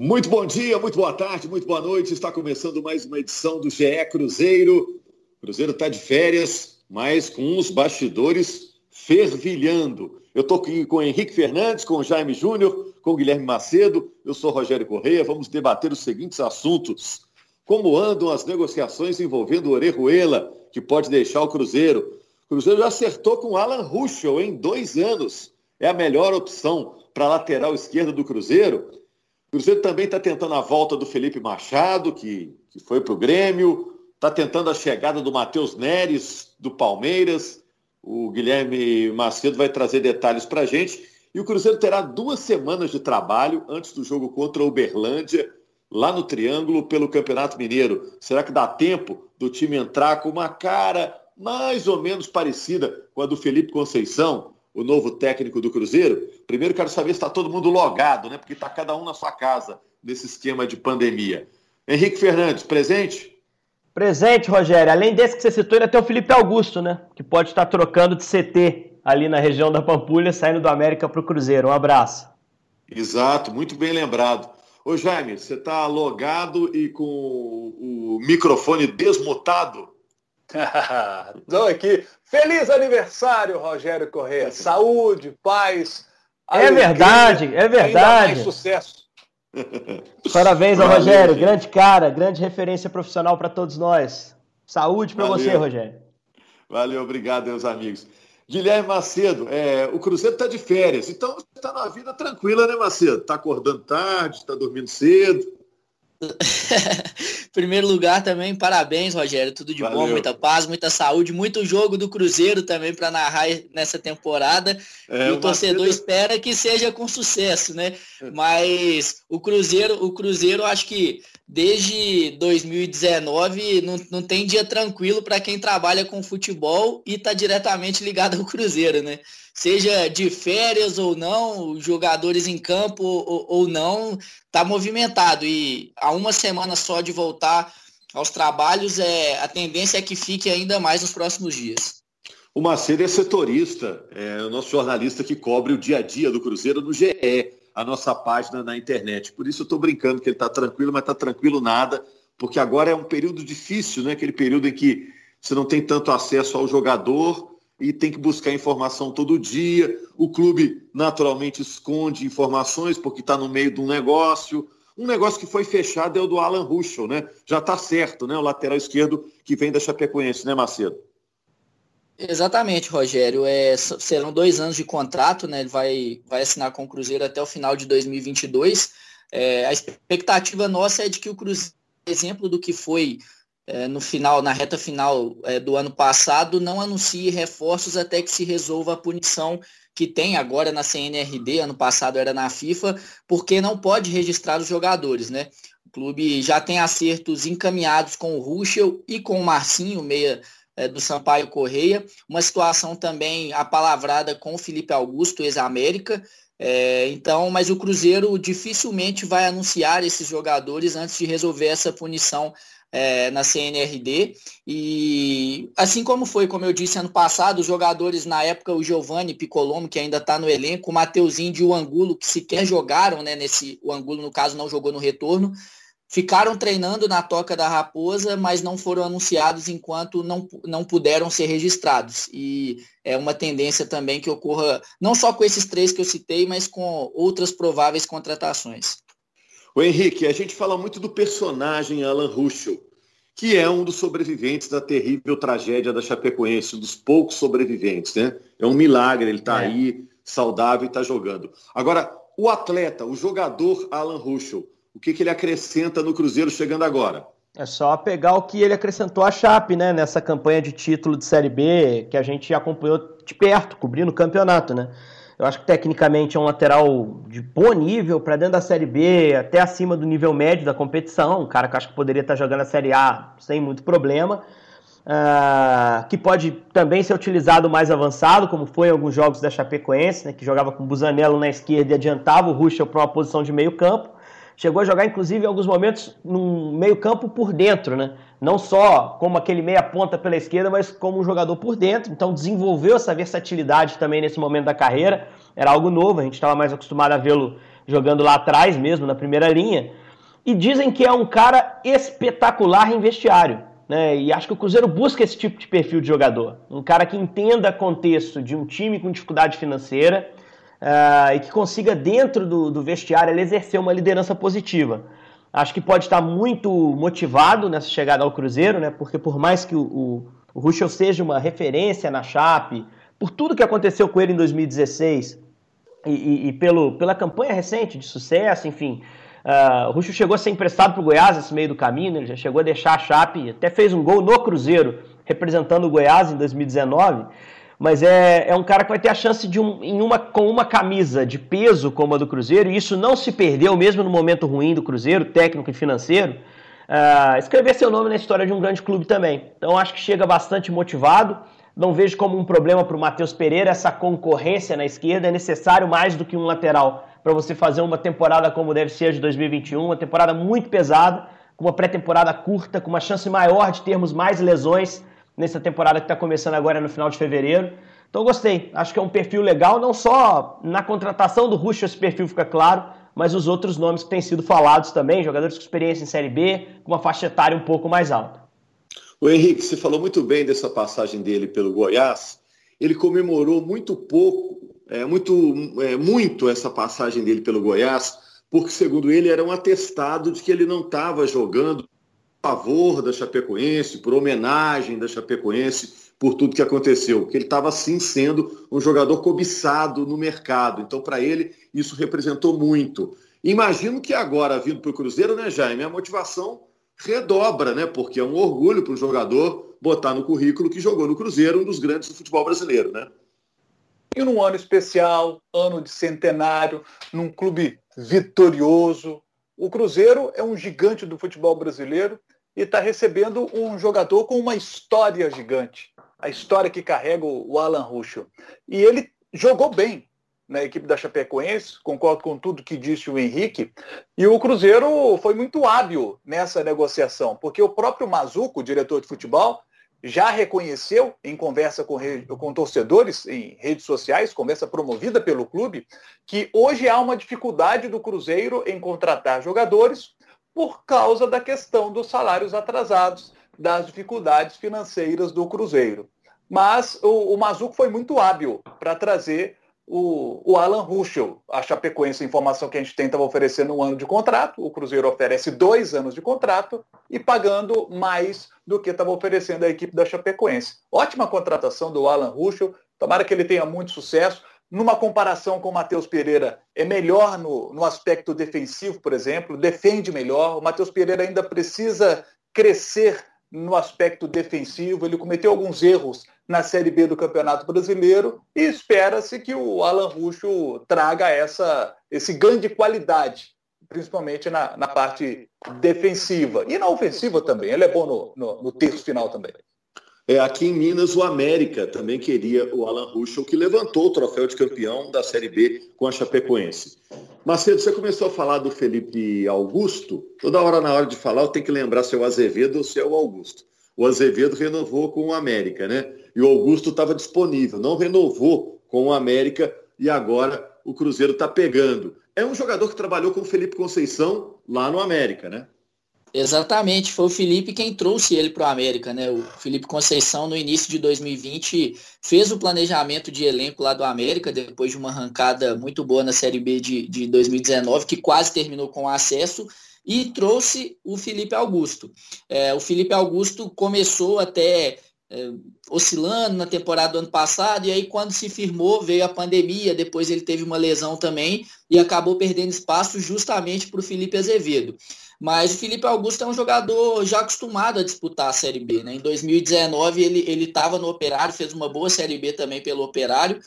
Muito bom dia, muito boa tarde, muito boa noite. Está começando mais uma edição do GE Cruzeiro. Cruzeiro está de férias, mas com os bastidores fervilhando. Eu estou aqui com o Henrique Fernandes, com o Jaime Júnior, com o Guilherme Macedo. Eu sou Rogério Correia. Vamos debater os seguintes assuntos. Como andam as negociações envolvendo o Orejuela, que pode deixar o Cruzeiro? O Cruzeiro já acertou com Alan Ruschel em dois anos. É a melhor opção para a lateral esquerda do Cruzeiro. O Cruzeiro também está tentando a volta do Felipe Machado, que, que foi para o Grêmio, está tentando a chegada do Matheus Neres, do Palmeiras. O Guilherme Macedo vai trazer detalhes para a gente. E o Cruzeiro terá duas semanas de trabalho antes do jogo contra o Uberlândia, lá no Triângulo, pelo Campeonato Mineiro. Será que dá tempo do time entrar com uma cara mais ou menos parecida com a do Felipe Conceição? O novo técnico do Cruzeiro, primeiro quero saber se está todo mundo logado, né? Porque está cada um na sua casa nesse esquema de pandemia. Henrique Fernandes, presente? Presente, Rogério. Além desse que você citou, ainda tem o Felipe Augusto, né? Que pode estar trocando de CT ali na região da Pampulha, saindo do América para o Cruzeiro. Um abraço. Exato, muito bem lembrado. Ô Jaime, você está logado e com o microfone desmutado? Estou aqui. Feliz aniversário, Rogério Corrêa. Saúde, paz. É verdade, é verdade. Mais sucesso. Parabéns ao Rogério, grande cara, grande referência profissional para todos nós. Saúde para você, Rogério. Valeu, obrigado, meus amigos. Guilherme Macedo, é, o Cruzeiro está de férias, então você está na vida tranquila, né, Macedo? Está acordando tarde, está dormindo cedo. Primeiro lugar também, parabéns, Rogério. Tudo de Valeu. bom, muita paz, muita saúde, muito jogo do Cruzeiro também para narrar nessa temporada. É, e o torcedor espera que seja com sucesso, né? É. Mas o Cruzeiro, o Cruzeiro, acho que desde 2019 não, não tem dia tranquilo para quem trabalha com futebol e está diretamente ligado ao Cruzeiro, né? Seja de férias ou não, jogadores em campo ou, ou não, está movimentado. E há uma semana só de voltar aos trabalhos, é, a tendência é que fique ainda mais nos próximos dias. O Macedo é setorista, é o nosso jornalista que cobre o dia a dia do Cruzeiro no GE a nossa página na internet. Por isso eu estou brincando que ele está tranquilo, mas está tranquilo nada, porque agora é um período difícil, né? aquele período em que você não tem tanto acesso ao jogador e tem que buscar informação todo dia. O clube naturalmente esconde informações porque está no meio de um negócio. Um negócio que foi fechado é o do Alan Ruschel, né? Já está certo, né? O lateral esquerdo que vem da Chapecoense, né, Macedo? Exatamente, Rogério. É, serão dois anos de contrato, né? Ele vai, vai assinar com o Cruzeiro até o final de 2022. É, a expectativa nossa é de que o Cruzeiro, exemplo do que foi é, no final, na reta final é, do ano passado, não anuncie reforços até que se resolva a punição que tem agora na CNRD, ano passado era na FIFA, porque não pode registrar os jogadores, né? O clube já tem acertos encaminhados com o Ruschel e com o Marcinho, meia é, do Sampaio Correia, uma situação também apalavrada com o Felipe Augusto, ex-América. É, então, mas o Cruzeiro dificilmente vai anunciar esses jogadores antes de resolver essa punição é, na CNRD. E assim como foi, como eu disse ano passado, os jogadores na época, o Giovanni Piccolomo, que ainda está no elenco, o Mateuzinho e o Angulo, que sequer jogaram, né? Nesse, o Angulo, no caso, não jogou no retorno, ficaram treinando na Toca da Raposa, mas não foram anunciados enquanto não, não puderam ser registrados. E é uma tendência também que ocorra não só com esses três que eu citei, mas com outras prováveis contratações. O Henrique, a gente fala muito do personagem Alan Ruschel, que é um dos sobreviventes da terrível tragédia da Chapecoense, um dos poucos sobreviventes, né? É um milagre, ele está é. aí saudável e está jogando. Agora, o atleta, o jogador Alan Ruschel, o que, que ele acrescenta no Cruzeiro chegando agora? É só pegar o que ele acrescentou à Chape, né? Nessa campanha de título de Série B, que a gente acompanhou de perto, cobrindo o campeonato, né? Eu acho que tecnicamente é um lateral de bom nível para dentro da Série B, até acima do nível médio da competição. Um cara que acho que poderia estar jogando a Série A sem muito problema. Uh, que pode também ser utilizado mais avançado, como foi em alguns jogos da Chapecoense, né, que jogava com o Busanello na esquerda e adiantava o Ruschel para uma posição de meio campo. Chegou a jogar, inclusive, em alguns momentos, num meio-campo por dentro, né? Não só como aquele meia-ponta pela esquerda, mas como um jogador por dentro. Então, desenvolveu essa versatilidade também nesse momento da carreira. Era algo novo, a gente estava mais acostumado a vê-lo jogando lá atrás mesmo, na primeira linha. E dizem que é um cara espetacular em vestiário. Né? E acho que o Cruzeiro busca esse tipo de perfil de jogador. Um cara que entenda contexto de um time com dificuldade financeira uh, e que consiga, dentro do, do vestiário, ele exercer uma liderança positiva. Acho que pode estar muito motivado nessa chegada ao Cruzeiro, né? porque por mais que o, o, o Ruschel seja uma referência na Chape, por tudo que aconteceu com ele em 2016 e, e, e pelo, pela campanha recente de sucesso, enfim, Uh, o Ruxo chegou a ser emprestado para o Goiás nesse meio do caminho, né? ele já chegou a deixar a Chape, até fez um gol no Cruzeiro, representando o Goiás em 2019. Mas é, é um cara que vai ter a chance de um, em uma, com uma camisa de peso como a do Cruzeiro, e isso não se perdeu mesmo no momento ruim do Cruzeiro, técnico e financeiro. Uh, escrever seu nome na história de um grande clube também. Então acho que chega bastante motivado. Não vejo como um problema para o Matheus Pereira essa concorrência na esquerda. É necessário mais do que um lateral para você fazer uma temporada como deve ser a de 2021, uma temporada muito pesada, com uma pré-temporada curta, com uma chance maior de termos mais lesões nessa temporada que está começando agora no final de fevereiro. Então gostei, acho que é um perfil legal, não só na contratação do Russo esse perfil fica claro, mas os outros nomes que têm sido falados também, jogadores com experiência em Série B, com uma faixa etária um pouco mais alta. O Henrique, você falou muito bem dessa passagem dele pelo Goiás. Ele comemorou muito pouco é, muito, é, muito essa passagem dele pelo Goiás, porque, segundo ele, era um atestado de que ele não estava jogando favor da Chapecoense, por homenagem da Chapecoense, por tudo que aconteceu, que ele estava sim sendo um jogador cobiçado no mercado. Então, para ele, isso representou muito. Imagino que agora, vindo para o Cruzeiro, né, Jaime, a motivação redobra, né? Porque é um orgulho para um jogador botar no currículo que jogou no Cruzeiro, um dos grandes do futebol brasileiro, né? E num ano especial, ano de centenário, num clube vitorioso. O Cruzeiro é um gigante do futebol brasileiro e está recebendo um jogador com uma história gigante. A história que carrega o Alan Ruschel. E ele jogou bem na equipe da Chapecoense, concordo com tudo que disse o Henrique, e o Cruzeiro foi muito hábil nessa negociação, porque o próprio Mazuco, diretor de futebol, já reconheceu em conversa com, com torcedores em redes sociais, conversa promovida pelo clube, que hoje há uma dificuldade do Cruzeiro em contratar jogadores por causa da questão dos salários atrasados, das dificuldades financeiras do Cruzeiro. Mas o, o Mazuco foi muito hábil para trazer o, o Alan Ruschel, a Chapecoense, a informação que a gente tem, estava oferecendo um ano de contrato, o Cruzeiro oferece dois anos de contrato e pagando mais do que estava oferecendo a equipe da Chapecoense. Ótima contratação do Alan Ruschel, tomara que ele tenha muito sucesso. Numa comparação com o Matheus Pereira, é melhor no, no aspecto defensivo, por exemplo, defende melhor. O Matheus Pereira ainda precisa crescer no aspecto defensivo, ele cometeu alguns erros na Série B do Campeonato Brasileiro e espera-se que o Alan Ruxo traga essa, esse ganho de qualidade, principalmente na, na parte defensiva. E na ofensiva também, ele é bom no, no, no terço final também. É, aqui em Minas, o América também queria o Alan Ruschel, que levantou o troféu de campeão da Série B com a Chapecoense. Macedo, você começou a falar do Felipe Augusto. Toda hora, na hora de falar, eu tenho que lembrar se é o Azevedo ou se é o Augusto. O Azevedo renovou com o América, né? e o Augusto estava disponível, não renovou com o América e agora o Cruzeiro está pegando. É um jogador que trabalhou com o Felipe Conceição lá no América, né? Exatamente, foi o Felipe quem trouxe ele para o América, né? O Felipe Conceição, no início de 2020, fez o planejamento de elenco lá do América, depois de uma arrancada muito boa na Série B de, de 2019, que quase terminou com acesso, e trouxe o Felipe Augusto. É, o Felipe Augusto começou até é, oscilando na temporada do ano passado, e aí quando se firmou, veio a pandemia, depois ele teve uma lesão também e acabou perdendo espaço justamente para o Felipe Azevedo. Mas o Felipe Augusto é um jogador já acostumado a disputar a Série B. Né? Em 2019 ele estava no Operário, fez uma boa Série B também pelo Operário.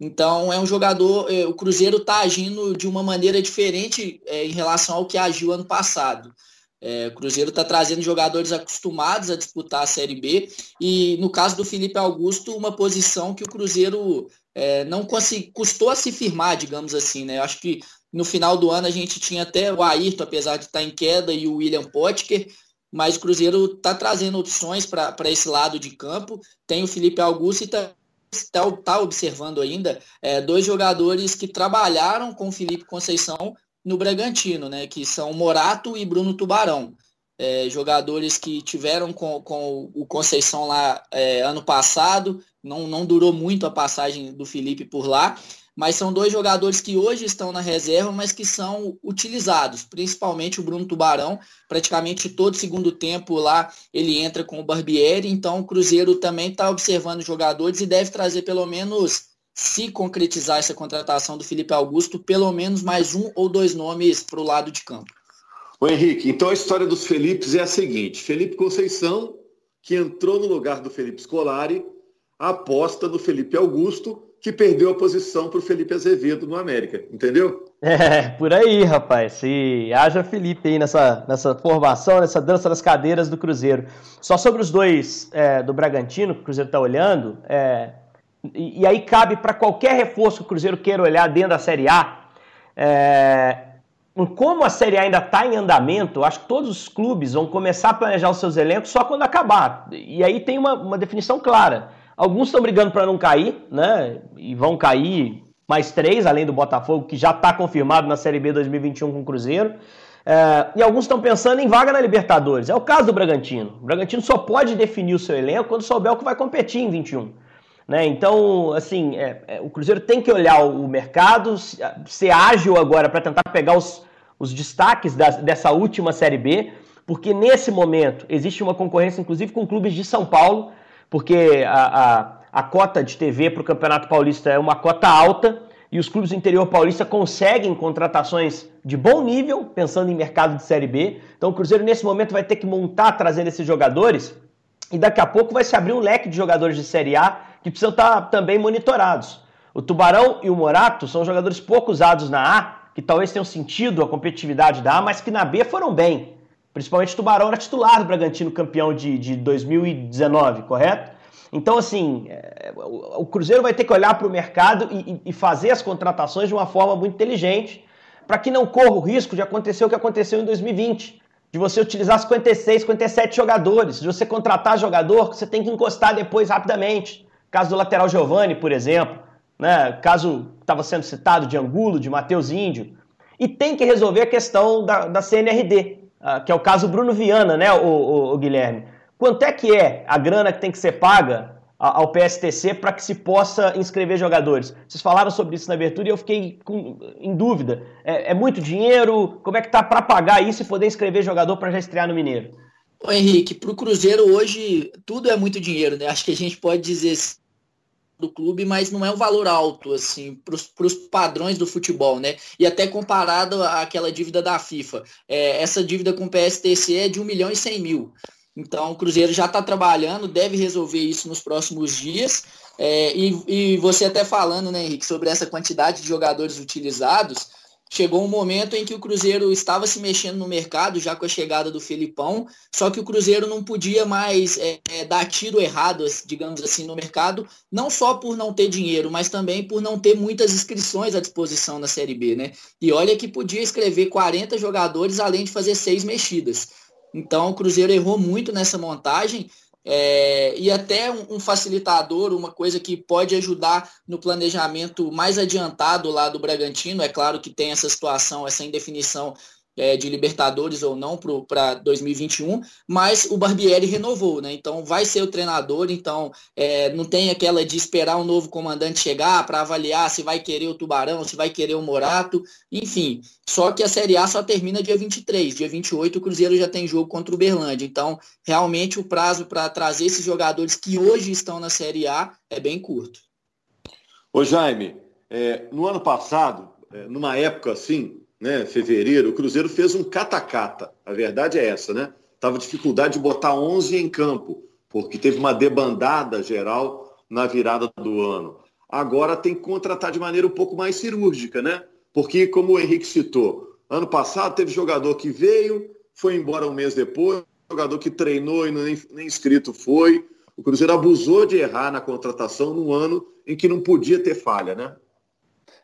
Então é um jogador, é, o Cruzeiro está agindo de uma maneira diferente é, em relação ao que agiu ano passado. É, o Cruzeiro está trazendo jogadores acostumados a disputar a Série B e, no caso do Felipe Augusto, uma posição que o Cruzeiro é, não custou a se firmar, digamos assim. Né? Eu acho que no final do ano a gente tinha até o Ayrton, apesar de estar em queda, e o William Potker, mas o Cruzeiro está trazendo opções para esse lado de campo. Tem o Felipe Augusto e está tá, tá observando ainda é, dois jogadores que trabalharam com o Felipe Conceição no Bragantino, né? Que são Morato e Bruno Tubarão. É, jogadores que tiveram com, com o Conceição lá é, ano passado, não, não durou muito a passagem do Felipe por lá, mas são dois jogadores que hoje estão na reserva, mas que são utilizados, principalmente o Bruno Tubarão, praticamente todo segundo tempo lá ele entra com o Barbieri, então o Cruzeiro também está observando jogadores e deve trazer pelo menos, se concretizar essa contratação do Felipe Augusto, pelo menos mais um ou dois nomes para o lado de campo. O Henrique, então a história dos Felipes é a seguinte, Felipe Conceição, que entrou no lugar do Felipe Scolari, aposta no Felipe Augusto, que perdeu a posição para o Felipe Azevedo no América, entendeu? É, por aí, rapaz. Se haja Felipe aí nessa, nessa formação, nessa dança das cadeiras do Cruzeiro. Só sobre os dois é, do Bragantino, que o Cruzeiro está olhando, é, e, e, aí cabe para qualquer reforço que o Cruzeiro queira olhar dentro da Série A. É, como a Série A ainda está em andamento, acho que todos os clubes vão começar a planejar os seus elencos só quando acabar. E aí tem uma, uma definição clara. Alguns estão brigando para não cair, né? E vão cair mais três, além do Botafogo, que já está confirmado na Série B 2021 com o Cruzeiro. É, e alguns estão pensando em vaga na Libertadores. É o caso do Bragantino. O Bragantino só pode definir o seu elenco quando souber o que vai competir em 21. Né? Então, assim, é, é, o Cruzeiro tem que olhar o, mercado, ser ágil agora para tentar pegar os, os destaques da, dessa última Série B, porque nesse momento existe uma concorrência, inclusive, com clubes de São Paulo, porque a, a, a cota de TV para o Campeonato Paulista é uma cota alta e os clubes do interior paulista conseguem contratações de bom nível, pensando em mercado de Série B. Então o Cruzeiro, nesse momento, vai ter que montar trazendo esses jogadores e daqui a pouco vai se abrir um leque de jogadores de Série A que precisam estar também monitorados. O Tubarão e o Morato são jogadores pouco usados na A, que talvez tenham sentido a competitividade da A, mas que na B foram bem. Principalmente o Tubarão era titular do Bragantino campeão de, de 2019, correto? Então, assim, é, o Cruzeiro vai ter que olhar para o mercado e, e, fazer as contratações de uma forma muito inteligente, para que não corra o risco de acontecer o que aconteceu em 2020, de você utilizar 56, 57 jogadores, de você contratar jogador que você tem que encostar depois rapidamente. Caso do lateral Giovani, por exemplo, né? caso estava sendo citado de Angulo, de Matheus Índio. E tem que resolver a questão da, da CNRD, ah, que é o caso Bruno Viana, né, o, o, o, Guilherme? Quanto é que é a grana que tem que ser paga ao PSTC para que se possa inscrever jogadores? Vocês falaram sobre isso na abertura e eu fiquei com, em dúvida. É, é, muito dinheiro? Como é que tá para pagar isso e poder inscrever jogador para já estrear no Mineiro? Ô Henrique, para o Cruzeiro hoje tudo é muito dinheiro, né? Acho que a gente pode dizer do clube, mas não é um valor alto, assim, para os padrões do futebol, né? E até comparado àquela dívida da FIFA. É, essa dívida com o PSTC é de 1 milhão e 100 mil. Então, o Cruzeiro já está trabalhando, deve resolver isso nos próximos dias. É, e, e você até falando, né, Henrique, sobre essa quantidade de jogadores utilizados, chegou um momento em que o Cruzeiro estava se mexendo no mercado, já com a chegada do Felipão, só que o Cruzeiro não podia mais é, é, dar tiro errado, digamos assim, no mercado, não só por não ter dinheiro, mas também por não ter muitas inscrições à disposição na Série B, né? E olha que podia escrever 40 jogadores além de fazer seis mexidas. Então o Cruzeiro errou muito nessa montagem, é, e até um, um, facilitador, uma coisa que pode ajudar no planejamento mais adiantado lá do Bragantino. É claro que tem essa situação, essa indefinição é, de Libertadores ou não para 2021, mas o Barbieri renovou, né? Então vai ser o treinador, então é, não tem aquela de esperar um novo comandante chegar para avaliar se vai querer o Tubarão, se vai querer o Morato, enfim. Só que a Série A só termina dia 23, dia 28 o Cruzeiro já tem jogo contra o Uberlândia. Então, realmente o prazo para trazer esses jogadores que hoje estão na Série A é bem curto. Ô Jaime, é, no ano passado, é, numa época assim, né, fevereiro, o Cruzeiro fez um catacata. A verdade é essa, né? Tava dificuldade de botar 11 em campo, porque teve uma debandada geral na virada do ano. Agora tem que contratar de maneira um pouco mais cirúrgica, né? Porque, como o Henrique citou, ano passado teve jogador que veio, foi embora um mês depois, jogador que treinou e nem, nem inscrito foi. O Cruzeiro abusou de errar na contratação num ano em que não podia ter falha, né?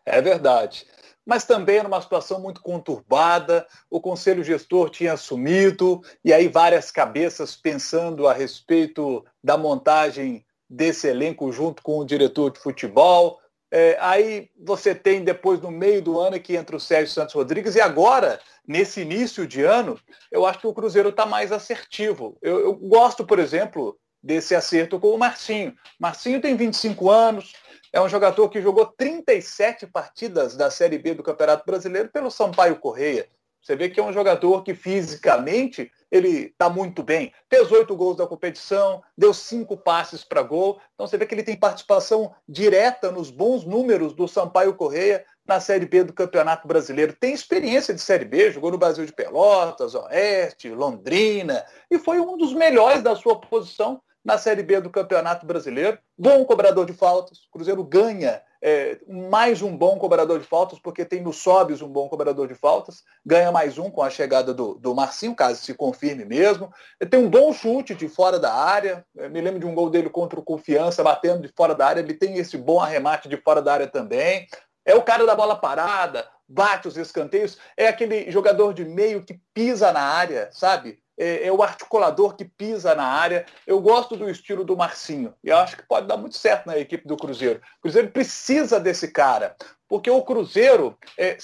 É verdade mas também era uma situação muito conturbada. O conselho gestor tinha assumido, e aí várias cabeças pensando a respeito da montagem desse elenco junto com o diretor de futebol. É, aí você tem depois no meio do ano que entra o Sérgio Santos Rodrigues e agora, nesse início de ano, eu acho que o Cruzeiro está mais assertivo. Eu, eu, gosto, por exemplo, desse acerto com o Marcinho. Marcinho tem 25 anos, é um jogador que jogou 37 partidas da Série B do Campeonato Brasileiro pelo Sampaio Correia. Você vê que é um jogador que fisicamente ele está muito bem. Fez oito gols da competição, deu cinco passes para gol. Então você vê que ele tem participação direta nos bons números do Sampaio Correia na Série B do Campeonato Brasileiro. Tem experiência de Série B, jogou no Brasil de Pelotas, Oeste, Londrina, e foi um dos melhores da sua posição na Série B do Campeonato Brasileiro. Bom cobrador de faltas. O Cruzeiro ganha é, mais um bom cobrador de faltas, porque tem no Sobis um bom cobrador de faltas, ganha mais um com a chegada do, do Marcinho, caso se confirme mesmo. Tem um bom chute de fora da área, Eu me lembro de um gol dele contra o Confiança, batendo de fora da área, ele tem esse bom arremate de fora da área também. É o cara da bola parada, bate os escanteios, é aquele jogador de meio que pisa na área, sabe? É, é, o articulador que pisa na área. Eu gosto do estilo do Marcinho e acho que pode dar muito certo na equipe do Cruzeiro. O Cruzeiro precisa desse cara, porque o Cruzeiro é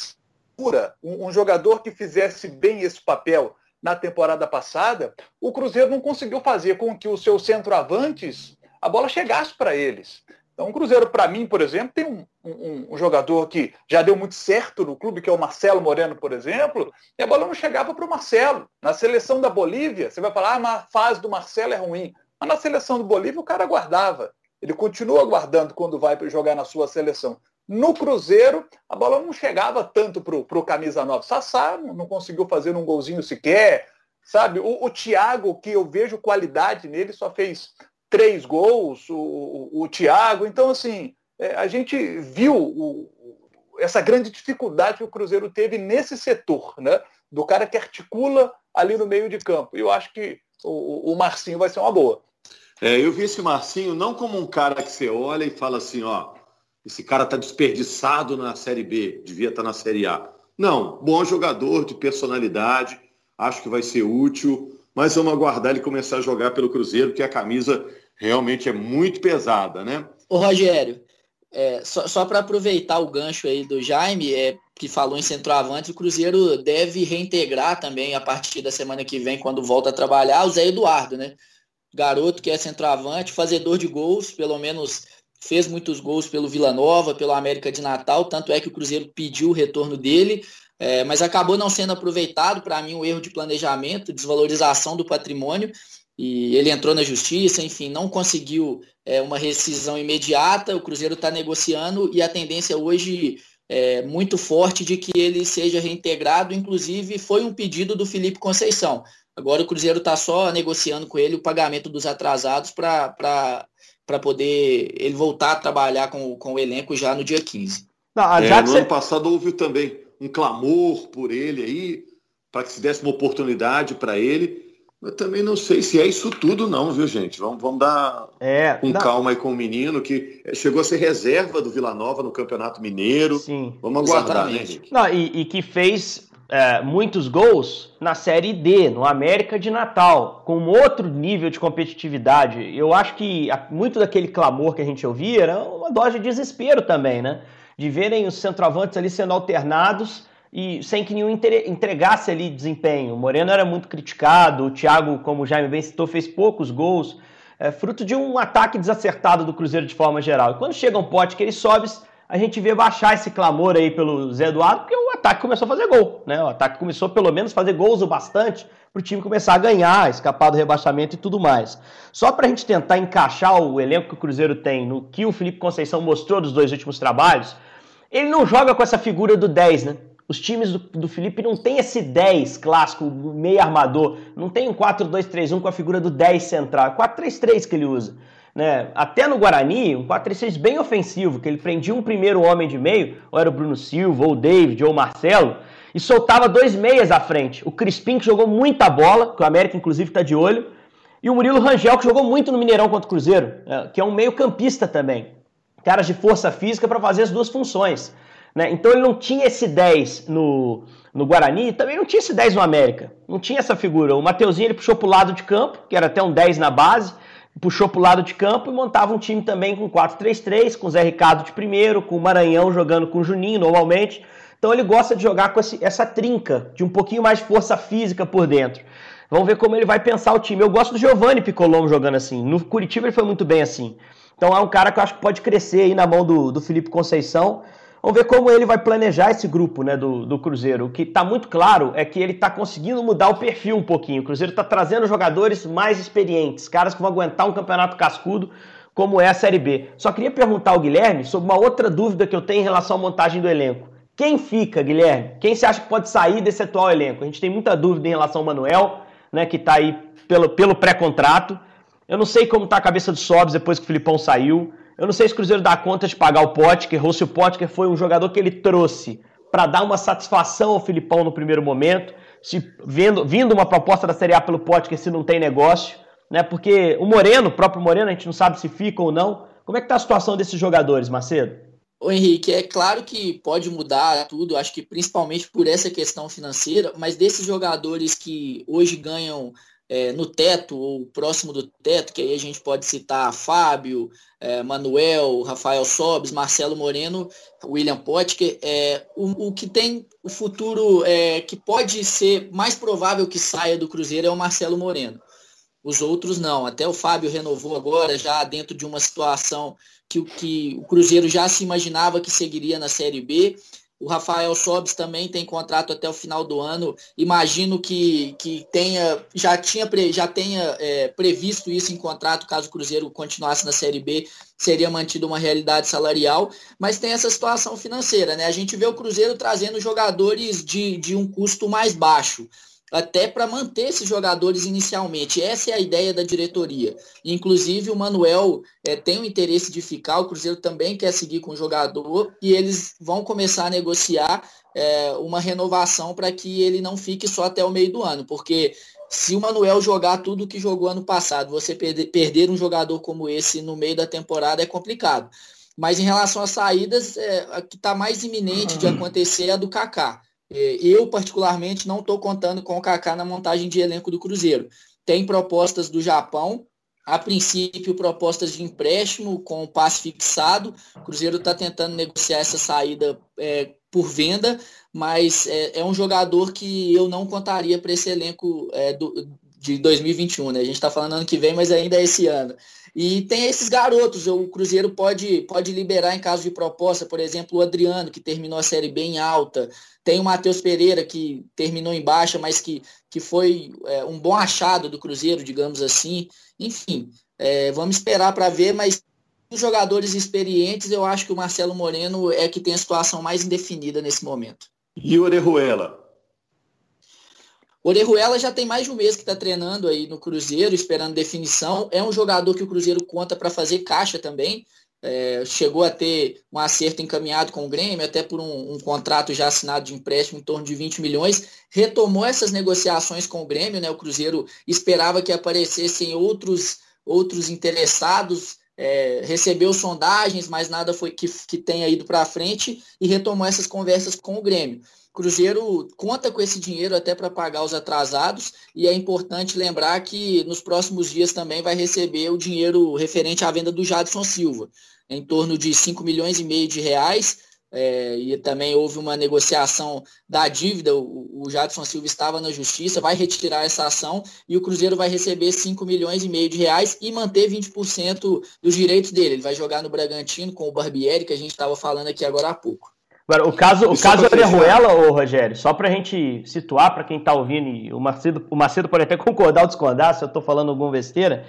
pura um, um jogador que fizesse bem esse papel na temporada passada. O Cruzeiro não conseguiu fazer com que os seus centroavantes a bola chegasse para eles. Então, o Cruzeiro, para mim, por exemplo, tem um, um, um, jogador que já deu muito certo no clube, que é o Marcelo Moreno, por exemplo, e a bola não chegava para o Marcelo. Na seleção da Bolívia, você vai falar, ah, a fase do Marcelo é ruim. Mas na seleção do Bolívia, o cara guardava. Ele continua guardando quando vai jogar na sua seleção. No Cruzeiro, a bola não chegava tanto para o camisa 9. Sassá não conseguiu fazer um golzinho sequer. Sabe, o, o Thiago, que eu vejo qualidade nele, só fez três gols, o, o, o Thiago. Então, assim, é, a gente viu o, essa grande dificuldade que o Cruzeiro teve nesse setor, né? Do cara que articula ali no meio de campo. E eu acho que o, o Marcinho vai ser uma boa. É, eu vi esse Marcinho não como um cara que você olha e fala assim, ó, esse cara tá desperdiçado na Série B, devia estar tá na Série A. Não, bom jogador de personalidade, acho que vai ser útil, mas vamos aguardar ele começar a jogar pelo Cruzeiro, que a camisa realmente é muito pesada, né? Ô Rogério, é, só, só para aproveitar o gancho aí do Jaime, é, que falou em centroavante, o Cruzeiro deve reintegrar também a partir da semana que vem, quando volta a trabalhar, o Zé Eduardo, né? Garoto que é centroavante, fazedor de gols, pelo menos fez muitos gols pelo Vila Nova, pelo América de Natal, tanto é que o Cruzeiro pediu o retorno dele, é, mas acabou não sendo aproveitado, para mim, um erro de planejamento, desvalorização do patrimônio, e ele entrou na justiça, enfim, não conseguiu é, uma rescisão imediata. O Cruzeiro está negociando e a tendência hoje é muito forte de que ele seja reintegrado. Inclusive, foi um pedido do Felipe Conceição. Agora o Cruzeiro está só negociando com ele o pagamento dos atrasados para poder ele voltar a trabalhar com, com o elenco já no dia 15. Não, é, no você... ano passado houve também um clamor por ele aí, para que se desse uma oportunidade para ele. Eu também não sei se é isso tudo, não, viu, gente? Vamos, vamos dar é, com não. calma aí com o menino, que chegou a ser reserva do Vila Nova no Campeonato Mineiro. Sim. Vamos aguardar, né, Exatamente. né, Henrique? Não, e, e que fez é, muitos gols na Série D, no América de Natal, com outro nível de competitividade. Eu acho que muito daquele clamor que a gente ouvia era uma dose de desespero também, né? De verem os centroavantes ali sendo alternados e sem que nenhum entregasse ali desempenho. O Moreno era muito criticado, o Thiago, como o Jaime bem citou, fez poucos gols, é, fruto de um ataque desacertado do Cruzeiro de forma geral. E quando chega um pote que ele sobe, a gente vê baixar esse clamor aí pelo Zé Eduardo, porque o ataque começou a fazer gol, né? O ataque começou pelo menos a fazer gols o bastante para o time começar a ganhar, escapar do rebaixamento e tudo mais. Só para a gente tentar encaixar o elenco que o Cruzeiro tem no que o Felipe Conceição mostrou dos dois últimos trabalhos, ele não joga com essa figura do 10, né? Os times do, do Felipe não tem esse 10 clássico, meio armador. Não tem um 4-2-3-1 com a figura do 10 central. É 4-3-3 que ele usa. Né? Até no Guarani, um 4-3-3 bem ofensivo, que ele prendia um primeiro homem de meio, ou era o Bruno Silva, ou o David, ou o Marcelo, e soltava dois meias à frente. O Crispim, que jogou muita bola, que o América inclusive está de olho, e o Murilo Rangel, que jogou muito no Mineirão contra o Cruzeiro, é, que é um meio campista também. Caras de força física para fazer as duas funções. Né? Então ele não tinha esse 10 no, no Guarani, também não tinha esse 10 no América. Não tinha essa figura. O Mateuzinho ele puxou para o lado de campo, que era até um 10 na base, puxou para o lado de campo e montava um time também com 4-3-3, com o Zé Ricardo de primeiro, com o Maranhão jogando com o Juninho normalmente. Então ele gosta de jogar com esse, essa trinca, de um pouquinho mais de força física por dentro. Vamos ver como ele vai pensar o time. Eu gosto do Giovanni Piccolomo jogando assim. No Curitiba ele foi muito bem assim. Então é um cara que eu acho que pode crescer aí na mão do, do Felipe Conceição. Vamos ver como ele vai planejar esse grupo né, do, do Cruzeiro. O que está muito claro é que ele está conseguindo mudar o perfil um pouquinho. O Cruzeiro está trazendo jogadores mais experientes, caras que vão aguentar um campeonato cascudo como é a Série B. Só queria perguntar ao Guilherme sobre uma outra dúvida que eu tenho em relação à montagem do elenco. Quem fica, Guilherme? Quem você acha que pode sair desse atual elenco? A gente tem muita dúvida em relação ao Manuel, né, que está aí pelo, pelo pré-contrato. Eu não sei como está a cabeça do Sobs depois que o Filipão saiu. Eu não sei se o Cruzeiro dá conta de pagar o Potker ou se o Potker foi um jogador que ele trouxe para dar uma satisfação ao Filipão no primeiro momento, se vendo, vindo uma proposta da Série A pelo Potker se não tem negócio, né? Porque o Moreno, o próprio Moreno, a gente não sabe se fica ou não. Como é que tá a situação desses jogadores, Macedo? O Henrique, é claro que pode mudar tudo, acho que principalmente por essa questão financeira, mas desses jogadores que hoje ganham é, no teto ou próximo do teto, que aí a gente pode citar Fábio, é, Manuel, Rafael Sobes, Marcelo Moreno, William Potker, é, o, o que tem o futuro é, que pode ser mais provável que saia do Cruzeiro é o Marcelo Moreno. Os outros não. Até o Fábio renovou agora, já dentro de uma situação que, que o Cruzeiro já se imaginava que seguiria na Série B. O Rafael Sobis também tem contrato até o final do ano. Imagino que, que tenha, já, tinha, já tenha é, previsto isso em contrato, caso o Cruzeiro continuasse na Série B, seria mantido uma realidade salarial, mas tem essa situação financeira, né? A gente vê o Cruzeiro trazendo jogadores de, de um custo mais baixo até para manter esses jogadores inicialmente. Essa é a ideia da diretoria. Inclusive, o Manuel é, tem o interesse de ficar, o Cruzeiro também quer seguir com o jogador e eles vão começar a negociar é, uma renovação para que ele não fique só até o meio do ano, porque se o Manuel jogar tudo que jogou ano passado, você perder, perder um jogador como esse no meio da temporada é complicado. Mas em relação às saídas, é, a que está mais iminente de acontecer é a do Kaká. É, eu, particularmente, não estou contando com o Kaká na montagem de elenco do Cruzeiro. Tem propostas do Japão, a princípio, propostas de empréstimo com passe fixado. O Cruzeiro está tentando negociar essa saída é, por venda, mas é, é, um jogador que eu não contaria para esse elenco é, do, de 2021. Né? A gente está falando ano que vem, mas ainda é esse ano. E tem esses garotos, o Cruzeiro pode, pode liberar em caso de proposta, por exemplo, o Adriano, que terminou a Série B em alta, tem o Matheus Pereira, que terminou em baixa, mas que, que foi é, um bom achado do Cruzeiro, digamos assim. Enfim, é, vamos esperar para ver, mas os jogadores experientes, eu acho que o Marcelo Moreno é que tem a situação mais indefinida nesse momento. E o Orejuela? Orejuela já tem mais de um mês que está treinando aí no Cruzeiro, esperando definição. É um jogador que o Cruzeiro conta para fazer caixa também. É, chegou a ter um acerto encaminhado com o Grêmio, até por um, um, contrato já assinado de empréstimo em torno de 20 milhões. Retomou essas negociações com o Grêmio, né? O Cruzeiro esperava que aparecessem outros, outros interessados. É, recebeu sondagens, mas nada foi que, que tenha ido para frente e retomou essas conversas com o Grêmio. Cruzeiro conta com esse dinheiro até para pagar os atrasados e é importante lembrar que nos próximos dias também vai receber o dinheiro referente à venda do Jadson Silva, em torno de 5 milhões e meio de reais. É, e também houve uma negociação da dívida, o, o Jadson Silva estava na justiça, vai retirar essa ação e o Cruzeiro vai receber 5 milhões e meio de reais e manter 20% dos direitos dele. Ele vai jogar no Bragantino com o Barbieri, que a gente estava falando aqui agora há pouco. Agora, o caso, o caso Orejuela, ô Rogério, só para a gente situar para quem está ouvindo, e o Macedo, o Macedo pode até concordar ou discordar se eu estou falando alguma besteira.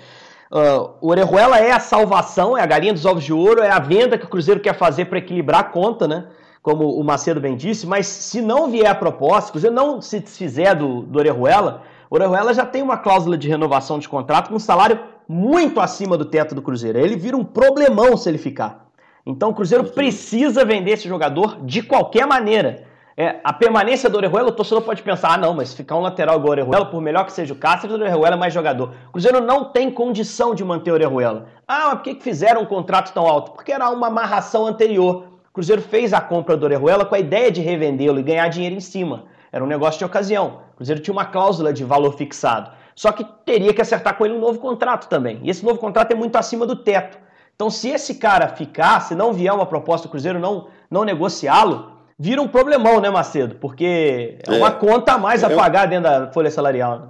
Uh, o Orejuela é a salvação, é a galinha dos ovos de ouro, é a venda que o Cruzeiro quer fazer para equilibrar a conta, né? Como o Macedo bem disse, mas se não vier a proposta, se o Cruzeiro não se desfizer do, do Orejuela, o Orejuela já tem uma cláusula de renovação de contrato com um salário muito acima do teto do Cruzeiro. Ele vira um problemão se ele ficar. Então o Cruzeiro precisa vender esse jogador de qualquer maneira. É, a permanência do Orejuela, o torcedor pode pensar, ah não, mas ficar um lateral igual o Orejuela, por melhor que seja o Cáceres, o Orejuela é mais jogador. O Cruzeiro não tem condição de manter o Orejuela. Ah, mas por que fizeram um contrato tão alto? Porque era uma amarração anterior. O Cruzeiro fez a compra do Orejuela com a ideia de revendê-lo e ganhar dinheiro em cima. Era um negócio de ocasião. O Cruzeiro tinha uma cláusula de valor fixado. Só que teria que acertar com ele um novo contrato também. E esse novo contrato é muito acima do teto. Então, se esse cara ficar, se não vier uma proposta do Cruzeiro não, não negociá-lo, vira um problemão, né, Macedo? Porque é uma é. conta a mais a é pagar dentro da folha salarial. Né?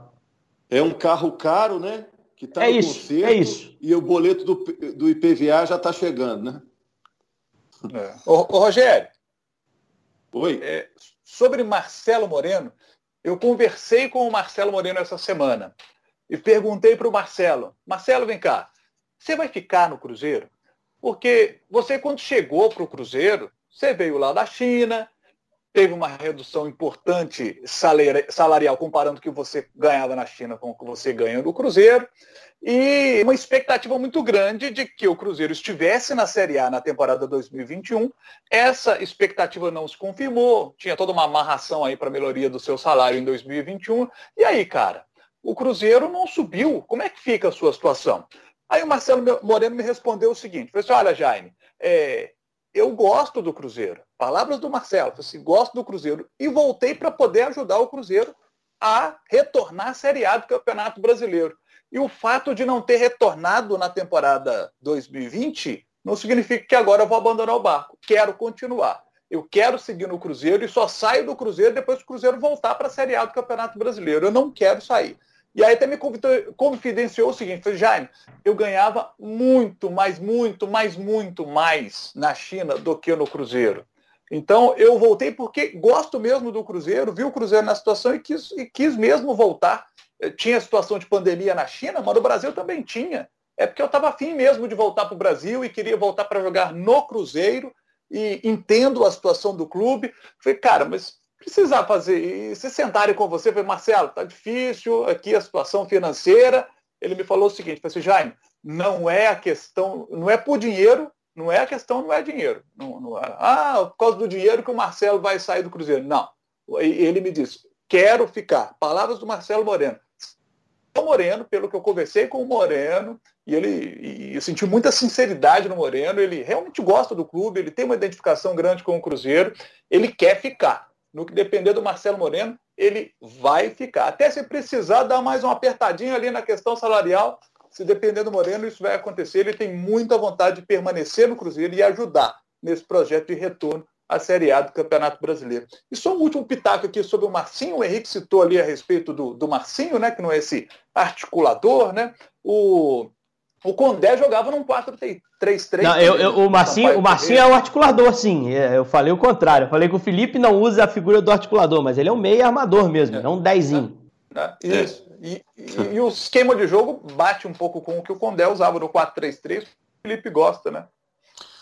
É um carro caro, né? Que tá é isso, conserto, é isso. E o boleto do, do IPVA já está chegando, né? É. Ô, ô, Rogério. Oi. É, sobre Marcelo Moreno, eu conversei com o Marcelo Moreno essa semana e perguntei para o Marcelo: Marcelo, vem cá, você vai ficar no Cruzeiro? Porque você, quando chegou para o Cruzeiro, você veio lá da China, teve uma redução importante salarial comparando o que você ganhava na China com o que você ganha no Cruzeiro e uma expectativa muito grande de que o Cruzeiro estivesse na Série A na temporada 2021. Essa expectativa não se confirmou, tinha toda uma amarração aí para melhoria do seu salário em 2021. E aí, cara, o Cruzeiro não subiu. Como é que fica a sua situação? Aí o Marcelo Moreno me respondeu o seguinte: falei assim, olha, Jaime, é, eu gosto do Cruzeiro. Palavras do Marcelo, assim, gosto do Cruzeiro. E voltei para poder ajudar o Cruzeiro a retornar à Série A do Campeonato Brasileiro. E o fato de não ter retornado na temporada 2020 não significa que agora eu vou abandonar o barco. Quero continuar. Eu quero seguir no Cruzeiro e só saio do Cruzeiro depois que o Cruzeiro voltar para a Série A do Campeonato Brasileiro. Eu não quero sair. E aí até me confidenciou o seguinte, falei, Jaime, eu ganhava muito, mais muito, mais muito mais na China do que no Cruzeiro. Então eu voltei porque gosto mesmo do Cruzeiro, vi o Cruzeiro na situação e quis, e quis mesmo voltar. Tinha situação de pandemia na China, mas no Brasil também tinha. É porque eu estava afim mesmo de voltar para o Brasil e queria voltar para jogar no Cruzeiro e entendo a situação do clube. Falei, cara, mas precisar fazer, e se sentarem com você, falei, Marcelo, tá difícil aqui a situação financeira. Ele me falou o seguinte, falei assim, Jaime, não é a questão, não é por dinheiro, não é a questão, não é dinheiro. Não, não é, ah, por causa do dinheiro que o Marcelo vai sair do Cruzeiro. Não. Ele me disse, quero ficar. Palavras do Marcelo Moreno. O Moreno, pelo que eu conversei com o Moreno, e ele e eu senti muita sinceridade no Moreno, ele realmente gosta do clube, ele tem uma identificação grande com o Cruzeiro, ele quer ficar no que depender do Marcelo Moreno, ele vai ficar. Até se precisar dar mais uma apertadinha ali na questão salarial, se depender do Moreno, isso vai acontecer. Ele tem muita vontade de permanecer no Cruzeiro e ajudar nesse projeto de retorno à Série A do Campeonato Brasileiro. E só um último pitaco aqui sobre o Marcinho. O Henrique citou ali a respeito do, do Marcinho, né, que não é esse articulador, né? O, o Condé jogava num 4-3-3. Não, eu, eu, o Marcinho, o Marcinho é um articulador, sim. É, eu falei o contrário. Eu falei que o Felipe não usa a figura do articulador, mas ele é um meio armador mesmo, é, é um dezinho. É, é, isso. E, e, e, o esquema de jogo bate um pouco com o que o Condé usava no 4-3-3. O Felipe gosta, né?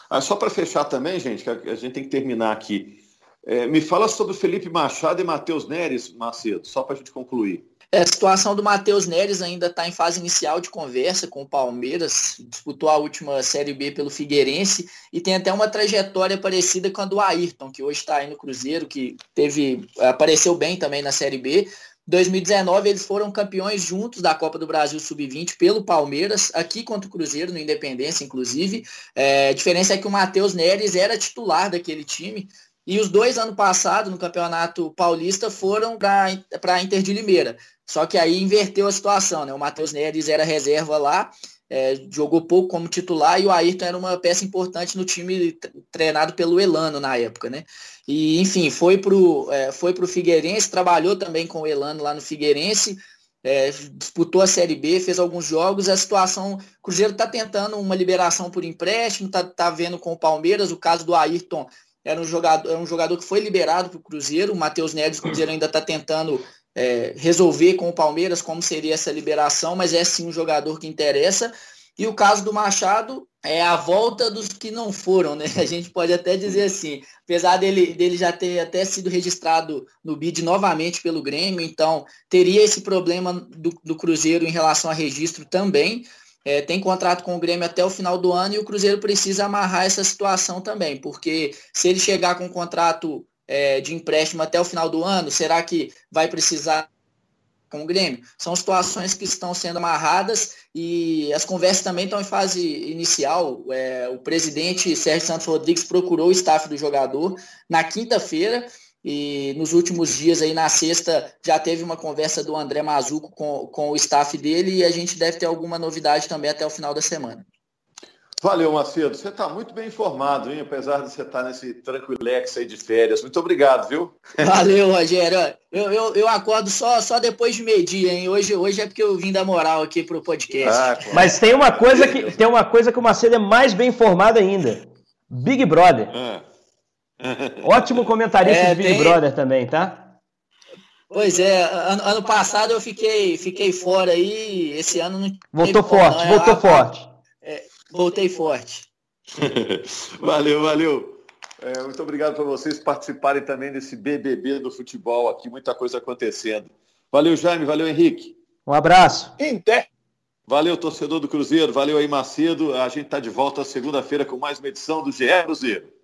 Ah, só para fechar também, gente, que a, gente tem que terminar aqui. É, me fala sobre o Felipe Machado e Matheus Neres, Macedo, só para a gente concluir. É, a situação do Matheus Neres ainda está em fase inicial de conversa com o Palmeiras, disputou a última Série B pelo Figueirense e tem até uma trajetória parecida com a do Ayrton, que hoje está aí no Cruzeiro, que teve apareceu bem também na Série B. 2019 eles foram campeões juntos da Copa do Brasil Sub-20 pelo Palmeiras, aqui contra o Cruzeiro, no Independência, inclusive. É, a diferença é que o Matheus Neres era titular daquele time, e os dois ano passado, no Campeonato Paulista, foram para a Inter de Limeira. Só que aí inverteu a situação, né? O Matheus Neres era reserva lá, é, jogou pouco como titular e o Ayrton era uma peça importante no time treinado pelo Elano na época, né? E, enfim, foi pro, é, foi pro Figueirense, trabalhou também com o Elano lá no Figueirense, é, disputou a Série B, fez alguns jogos, a situação, o Cruzeiro está tentando uma liberação por empréstimo, tá, tá vendo com o Palmeiras, o caso do Ayrton era um jogador, era um jogador que foi liberado para o Cruzeiro, o Matheus Neves, o Cruzeiro ainda está tentando é, resolver com o Palmeiras como seria essa liberação, mas é sim um jogador que interessa. E o caso do Machado é a volta dos que não foram, né? A gente pode até dizer assim, apesar dele, dele já ter até sido registrado no BID novamente pelo Grêmio, então teria esse problema do, do Cruzeiro em relação a registro também. É, tem contrato com o Grêmio até o final do ano e o Cruzeiro precisa amarrar essa situação também, porque se ele chegar com um contrato é, de empréstimo até o final do ano? Será que vai precisar com o Grêmio? São situações que estão sendo amarradas e as conversas também estão em fase inicial. É, o presidente Sérgio Santos Rodrigues procurou o staff do jogador na quinta-feira E nos últimos dias aí, na sexta, já teve uma conversa do André Mazuco com, com o staff dele e a gente deve ter alguma novidade também até o final da semana. Valeu, Macedo. Você está muito bem informado, hein? Apesar de você estar tá nesse tranquilex aí de férias. Muito obrigado, viu? Valeu, Rogério. Eu, eu, eu acordo só, só depois de meio-dia, hein? Hoje, hoje é porque eu vim dar moral aqui pro podcast. Ah, claro. Mas tem uma coisa que tem uma coisa que o Macedo é mais bem informado ainda. Big Brother. Ah. Ótimo comentarista é, de Big tem... Brother também, tá? Pois é, ano, ano, passado eu fiquei, fiquei fora aí, esse ano não. Voltou forte, não, voltou forte. Voltei forte. valeu, valeu. É, muito obrigado para vocês participarem também desse BBB do futebol aqui, muita coisa acontecendo. Valeu, Jaime, valeu, Henrique. Um abraço. Inter. Valeu, torcedor do Cruzeiro, valeu aí, Macedo. A gente está de volta segunda-feira com mais uma edição do GE Cruzeiro.